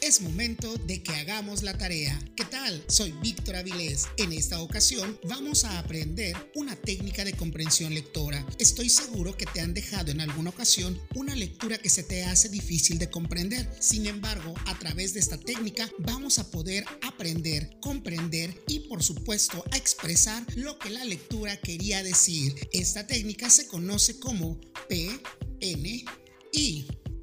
Es momento de que hagamos la tarea. ¿Qué tal? Soy Víctor Avilés. En esta ocasión vamos a aprender una técnica de comprensión lectora. Estoy seguro que te han dejado en alguna ocasión una lectura que se te hace difícil de comprender. Sin embargo, a través de esta técnica vamos a poder aprender, comprender y por supuesto a expresar lo que la lectura quería decir. Esta técnica se conoce como PNI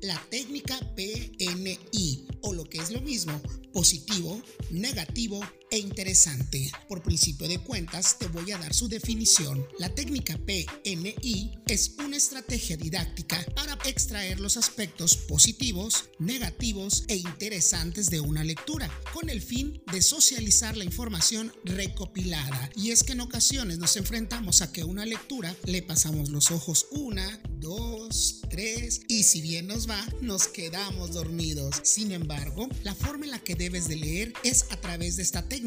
la técnica PNI que es lo mismo, positivo, negativo e interesante. Por principio de cuentas, te voy a dar su definición. La técnica PNI es una estrategia didáctica para extraer los aspectos positivos, negativos e interesantes de una lectura, con el fin de socializar la información recopilada. Y es que en ocasiones nos enfrentamos a que una lectura le pasamos los ojos una, dos, tres y si bien nos va, nos quedamos dormidos. Sin embargo, la forma en la que debes de leer es a través de esta técnica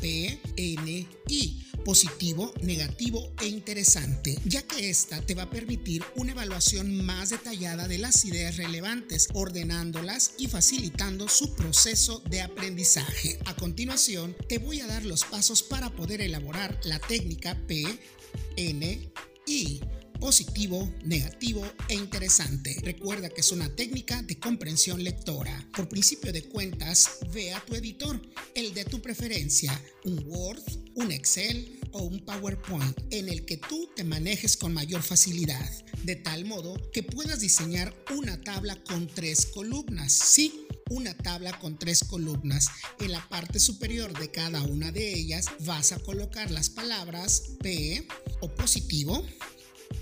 PNI positivo, negativo e interesante, ya que esta te va a permitir una evaluación más detallada de las ideas relevantes, ordenándolas y facilitando su proceso de aprendizaje. A continuación, te voy a dar los pasos para poder elaborar la técnica PNI positivo, negativo e interesante. Recuerda que es una técnica de comprensión lectora. Por principio de cuentas, ve a tu editor, el de tu preferencia, un Word, un Excel o un PowerPoint en el que tú te manejes con mayor facilidad, de tal modo que puedas diseñar una tabla con tres columnas. Sí, una tabla con tres columnas. En la parte superior de cada una de ellas vas a colocar las palabras P o positivo,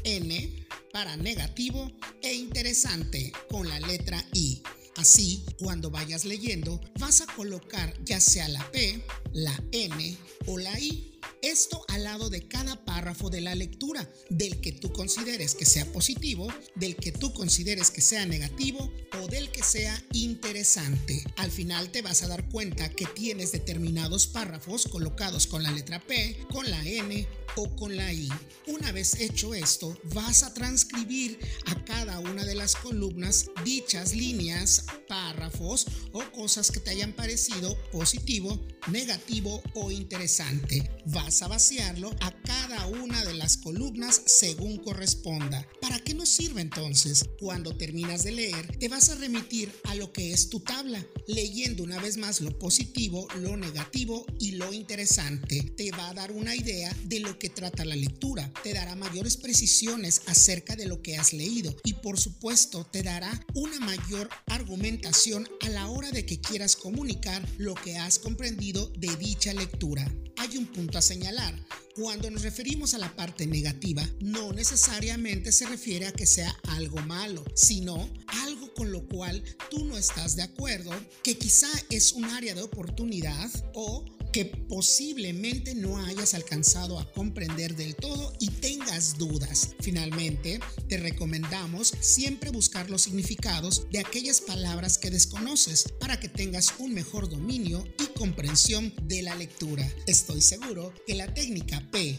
N para negativo e interesante con la letra I. Así, cuando vayas leyendo, vas a colocar ya sea la P, la N o la I. Esto al lado de cada párrafo de la lectura, del que tú consideres que sea positivo, del que tú consideres que sea negativo o del que sea interesante. Al final te vas a dar cuenta que tienes determinados párrafos colocados con la letra P, con la N o con la I. Una vez hecho esto, vas a transcribir a cada una de las columnas dichas líneas, párrafos o cosas que te hayan parecido positivo, negativo o interesante. Vas a vaciarlo a cada una de las columnas según corresponda. ¿Para qué nos sirve entonces? Cuando terminas de leer, te vas a remitir a lo que es tu tabla, leyendo una vez más lo positivo, lo negativo y lo interesante. Te va a dar una idea de lo que trata la lectura, te dará mayores precisiones acerca de lo que has leído y por supuesto te dará una mayor argumentación a la hora de que quieras comunicar lo que has comprendido de dicha lectura. Hay un punto a señalar. Cuando nos referimos a la parte negativa, no necesariamente se refiere a que sea algo malo, sino algo con lo cual tú no estás de acuerdo, que quizá es un área de oportunidad o que posiblemente no hayas alcanzado a comprender del todo y tengas dudas. Finalmente, te recomendamos siempre buscar los significados de aquellas palabras que desconoces para que tengas un mejor dominio comprensión de la lectura. Estoy seguro que la técnica P,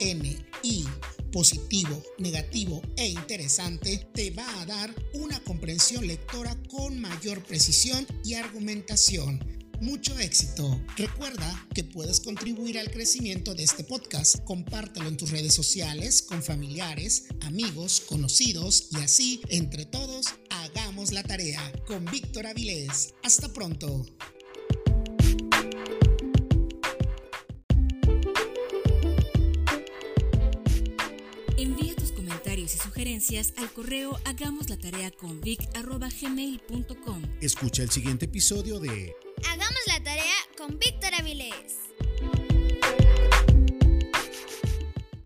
N, I, positivo, negativo e interesante te va a dar una comprensión lectora con mayor precisión y argumentación mucho éxito. Recuerda que puedes contribuir al crecimiento de este podcast. Compártelo en tus redes sociales, con familiares, amigos, conocidos y así, entre todos, hagamos la tarea con Víctor Avilés. Hasta pronto. Sugerencias al correo hagamos la tarea con vic.gmail.com. Escucha el siguiente episodio de Hagamos la tarea con Víctor Avilés.